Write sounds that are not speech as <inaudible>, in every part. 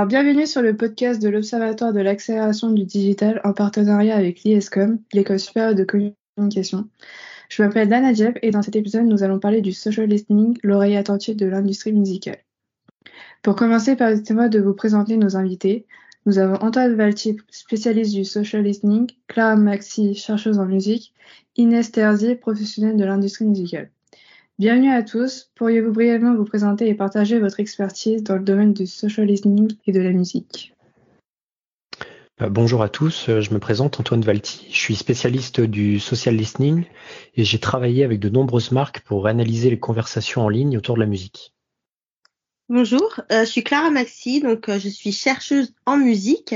Alors, bienvenue sur le podcast de l'Observatoire de l'accélération du digital en partenariat avec l'ISCOM, l'École supérieure de communication. Je m'appelle Dana Diep et dans cet épisode, nous allons parler du social listening, l'oreille attentive de l'industrie musicale. Pour commencer, permettez-moi de vous présenter nos invités. Nous avons Antoine Valti, spécialiste du social listening, Clara Maxi, chercheuse en musique, Inès Terzi, professionnelle de l'industrie musicale. Bienvenue à tous. Pourriez-vous brièvement vous présenter et partager votre expertise dans le domaine du social listening et de la musique? Euh, Bonjour à tous, euh, je me présente Antoine Valti, je suis spécialiste du social listening et j'ai travaillé avec de nombreuses marques pour analyser les conversations en ligne autour de la musique. Bonjour, euh, je suis Clara Maxi, donc je suis chercheuse en musique.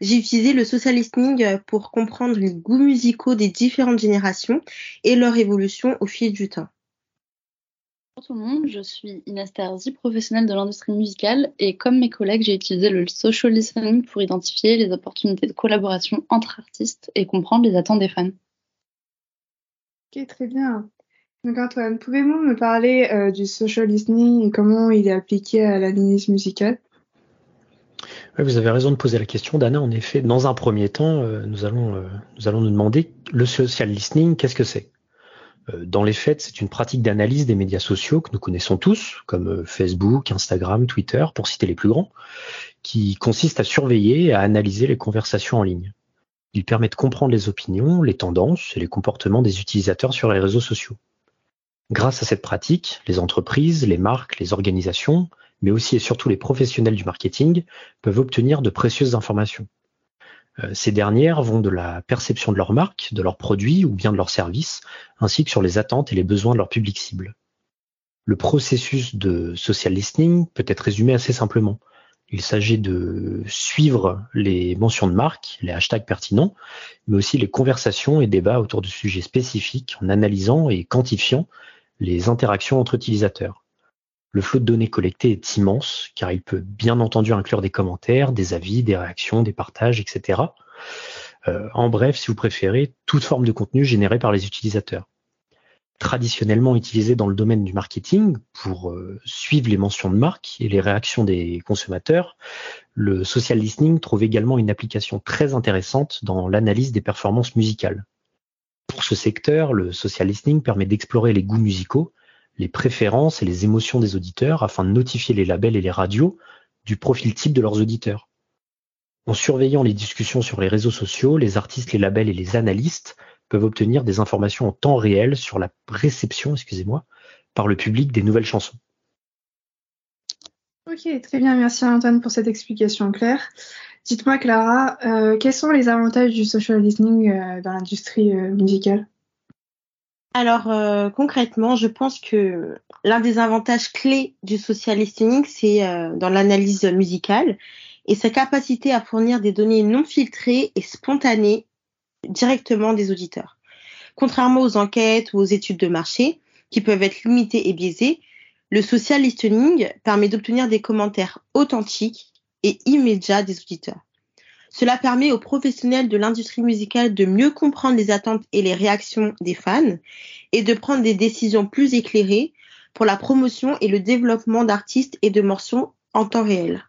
J'ai utilisé le social listening pour comprendre les goûts musicaux des différentes générations et leur évolution au fil du temps. Bonjour tout le monde, je suis Inès Terzi, professionnelle de l'industrie musicale et comme mes collègues, j'ai utilisé le social listening pour identifier les opportunités de collaboration entre artistes et comprendre les attentes des fans. Ok, très bien. Donc Antoine, pouvez-vous me parler euh, du social listening et comment il est appliqué à l'analyse musicale? Oui, vous avez raison de poser la question, Dana. En effet, dans un premier temps, euh, nous, allons, euh, nous allons nous demander le social listening, qu'est-ce que c'est? Dans les faits, c'est une pratique d'analyse des médias sociaux que nous connaissons tous, comme euh, Facebook, Instagram, Twitter, pour citer les plus grands, qui consiste à surveiller et à analyser les conversations en ligne. Il permet de comprendre les opinions, les tendances et les comportements des utilisateurs sur les réseaux sociaux. Grâce à cette pratique, les entreprises, les marques, les organisations, mais aussi et surtout les professionnels du marketing peuvent obtenir de précieuses informations. Euh, ces dernières vont de la perception de leur marque, de leurs produits ou bien de leurs services, ainsi que sur les attentes et les besoins de leur public cible. Le processus de social listening peut être résumé assez simplement. Il s'agit de suivre les mentions de marque, les hashtags pertinents, mais aussi les conversations et débats autour de sujets spécifiques en analysant et quantifiant les interactions entre utilisateurs. Le flot de données collectées est immense, car il peut bien entendu inclure des commentaires, des avis, des réactions, des partages, etc. Euh, en bref, si vous préférez, toute forme de contenu généré par les utilisateurs. Traditionnellement utilisé dans le domaine du marketing pour euh, suivre les mentions de marque et les réactions des consommateurs, le social listening trouve également une application très intéressante dans l'analyse des performances musicales. Pour ce secteur, le social listening permet d'explorer les goûts musicaux les préférences et les émotions des auditeurs afin de notifier les labels et les radios du profil type de leurs auditeurs. En surveillant les discussions sur les réseaux sociaux, les artistes, les labels et les analystes peuvent obtenir des informations en temps réel sur la réception, excusez-moi, par le public des nouvelles chansons. Ok, très bien, merci Antoine pour cette explication claire. Dites-moi Clara, euh, quels sont les avantages du social listening euh, dans l'industrie euh, musicale? Alors euh, concrètement, je pense que l'un des avantages clés du social listening, c'est euh, dans l'analyse musicale et sa capacité à fournir des données non filtrées et spontanées directement des auditeurs. Contrairement aux enquêtes ou aux études de marché, qui peuvent être limitées et biaisées, le social listening permet d'obtenir des commentaires authentiques et immédiats des auditeurs. Cela permet aux professionnels de l'industrie musicale de mieux comprendre les attentes et les réactions des fans et de prendre des décisions plus éclairées pour la promotion et le développement d'artistes et de morceaux en temps réel.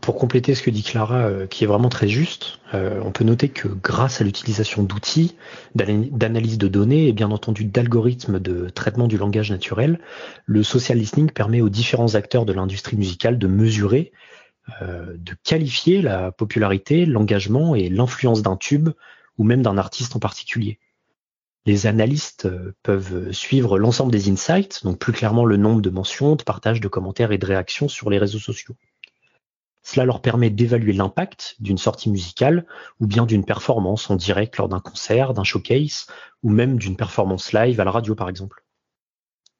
Pour compléter ce que dit Clara, euh, qui est vraiment très juste, euh, on peut noter que grâce à l'utilisation d'outils, d'analyse de données et bien entendu d'algorithmes de traitement du langage naturel, le social listening permet aux différents acteurs de l'industrie musicale de mesurer euh, de qualifier la popularité, l'engagement et l'influence d'un tube ou même d'un artiste en particulier. Les analystes euh, peuvent suivre l'ensemble des insights, donc plus clairement le nombre de mentions, de partages, de commentaires et de réactions sur les réseaux sociaux. Cela leur permet d'évaluer l'impact d'une sortie musicale ou bien d'une performance en direct lors d'un concert, d'un showcase ou même d'une performance live à la radio par exemple.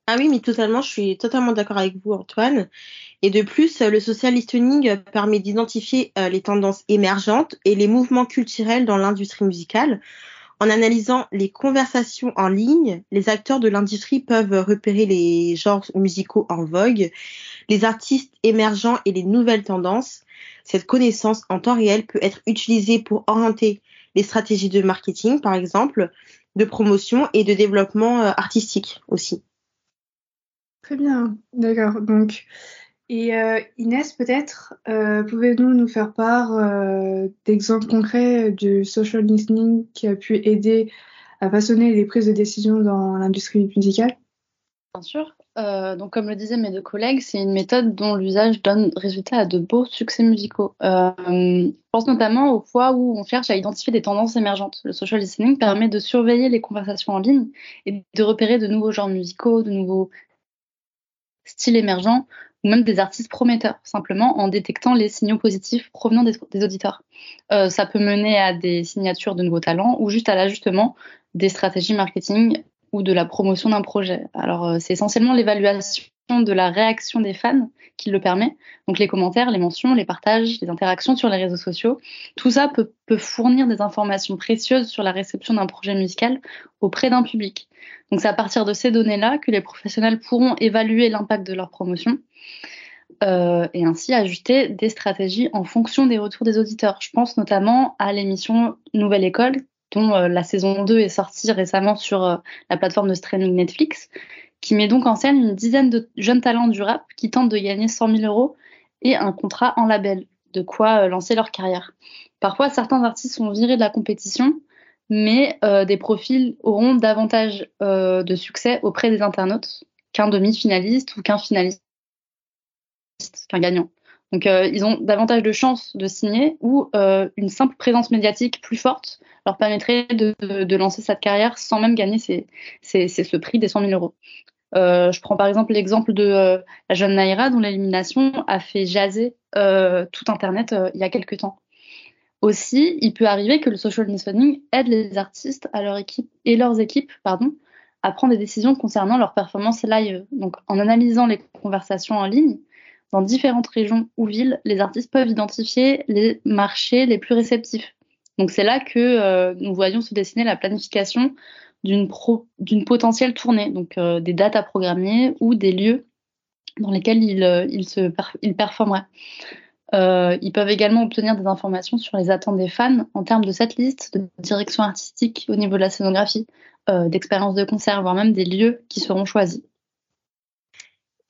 Ah oui, mais totalement, je suis totalement d'accord avec vous, Antoine. Et de plus, le social listening permet d'identifier euh, les tendances émergentes et les mouvements culturels dans l'industrie musicale. En analysant les conversations en ligne, les acteurs de l'industrie peuvent repérer les genres musicaux en vogue, les artistes émergents et les nouvelles tendances. Cette connaissance en temps réel peut être utilisée pour orienter les stratégies de marketing, par exemple, de promotion et de développement euh, artistique aussi. Très bien, d'accord. Donc, Et euh, Inès, peut-être, euh, pouvez-vous nous faire part euh, d'exemples concrets du social listening qui a pu aider à façonner les prises de décision dans l'industrie musicale? Bien sûr. Donc, comme le disaient mes deux collègues, c'est une méthode dont l'usage donne résultat à de beaux succès musicaux. Je pense notamment aux fois où on cherche à identifier des tendances émergentes. Le social listening permet de surveiller les conversations en ligne et de repérer de nouveaux genres musicaux, de nouveaux styles émergents ou même des artistes prometteurs, simplement en détectant les signaux positifs provenant des, auditeurs. Euh, ça peut mener à des signatures de nouveaux talents ou juste à l'ajustement des stratégies marketing ou de la promotion d'un projet. Alors, euh, c'est essentiellement l'évaluation de la réaction des fans qui le permet. Donc, les commentaires, les mentions, les partages, les interactions sur les réseaux sociaux. Tout ça peut, fournir des informations précieuses sur la réception d'un projet musical auprès d'un public. Donc, c'est à partir de ces données-là que les professionnels pourront évaluer l'impact de leur promotion. Euh, et ainsi ajuster des stratégies en fonction des retours des auditeurs. Je pense notamment à l'émission Nouvelle École dont euh, la saison 2 est sortie récemment sur euh, la plateforme de streaming Netflix, qui met donc en scène une dizaine de jeunes talents du rap qui tentent de gagner 100 000 euros et un contrat en label, de quoi euh, lancer leur carrière. Parfois, certains artistes sont virés de la compétition, mais euh, des profils auront davantage euh, de succès auprès des internautes qu'un demi-finaliste ou qu'un finaliste, qu'un gagnant. Donc, ils ont davantage de chances de signer ou une simple présence médiatique plus forte leur permettrait de, lancer cette carrière sans même gagner ce prix des 100 000 euros. Euh, je prends par exemple l'exemple de euh, la jeune Naïra dont l'élimination a fait jaser euh, tout Internet il y a quelques temps. Aussi, il peut arriver que le social listening aide les artistes à leur équipe et leurs équipes pardon, à prendre des décisions concernant leur performance live. Donc, en analysant les conversations en ligne, dans différentes régions ou villes, les artistes peuvent identifier les marchés les plus réceptifs. Donc c'est là que nous voyons se dessiner la planification d'une potentielle tournée, donc euh, des dates à programmer ou des lieux dans lesquels ils, euh, ils, se ils performeraient. Euh, ils peuvent également obtenir des informations sur les attentes des fans en termes de cette liste, de direction artistique au niveau de la scénographie, euh, d'expérience de concert, voire même des lieux qui seront choisis.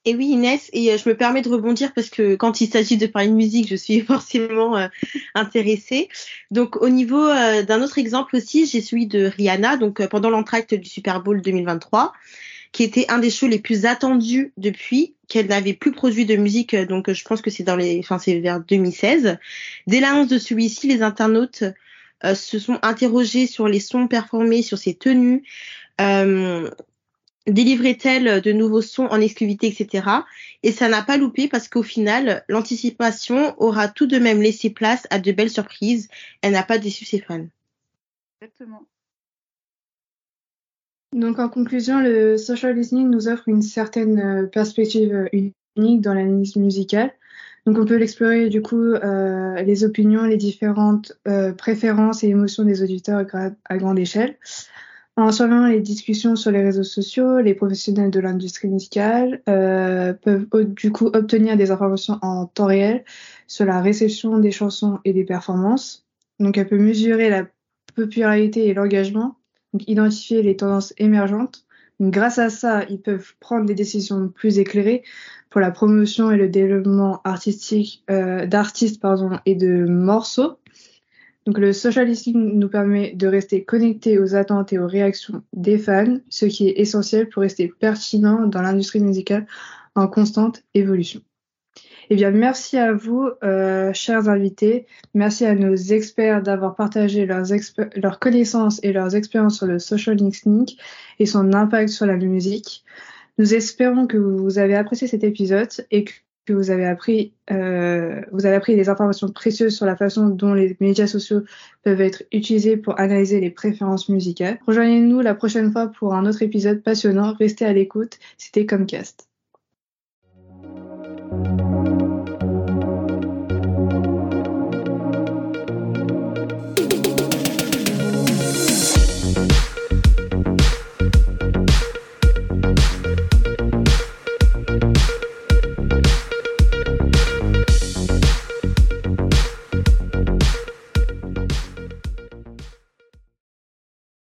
Et oui, Inès, et euh, je me permets de rebondir parce que quand il s'agit de parler de musique, je suis <laughs> forcément euh, intéressée. Donc, au niveau euh, d'un autre exemple aussi, j'ai celui de Rihanna, donc euh, pendant l'entracte du Super Bowl 2023, qui était un des shows les plus attendus depuis qu'elle n'avait plus produit de musique. Donc, je pense que c'est dans les, enfin, c'est vers 2016. Dès l'annonce de celui-ci, les internautes euh, se sont interrogés sur les sons performés, sur ses tenues. Euh, délivrait-elle de nouveaux sons en exclusivité, etc. Et ça n'a pas loupé parce qu'au final, l'anticipation aura tout de même laissé place à de belles surprises. Elle n'a pas déçu ses fans. Exactement. Donc en conclusion, le social listening nous offre une certaine perspective unique dans l'analyse musicale. Donc on peut l'explorer du coup euh, les opinions, les différentes euh, préférences et émotions des auditeurs à, grande échelle. En surveillant les discussions sur les réseaux sociaux, les professionnels de l'industrie musicale euh, peuvent du coup obtenir des informations en temps réel sur la réception des chansons et des performances. Donc elle peut mesurer la popularité et l'engagement, donc identifier les tendances émergentes. Donc, grâce à ça, ils peuvent prendre des décisions plus éclairées pour la promotion et le développement artistique euh, d'artistes pardon et de morceaux. Donc le social listening nous permet de rester connectés aux attentes et aux réactions des fans, ce qui est essentiel pour rester pertinent dans l'industrie musicale en constante évolution. Eh bien, merci à vous, euh, chers invités. Merci à nos experts d'avoir partagé leurs, leurs, connaissances et leurs expériences sur le social listening et son impact sur la musique. Nous espérons que vous avez apprécié cet épisode et que que vous avez appris, euh, vous avez appris des informations précieuses sur la façon dont les médias sociaux peuvent être utilisés pour analyser les préférences musicales. Rejoignez-nous la prochaine fois pour un autre épisode passionnant. Restez à l'écoute. C'était Comcast.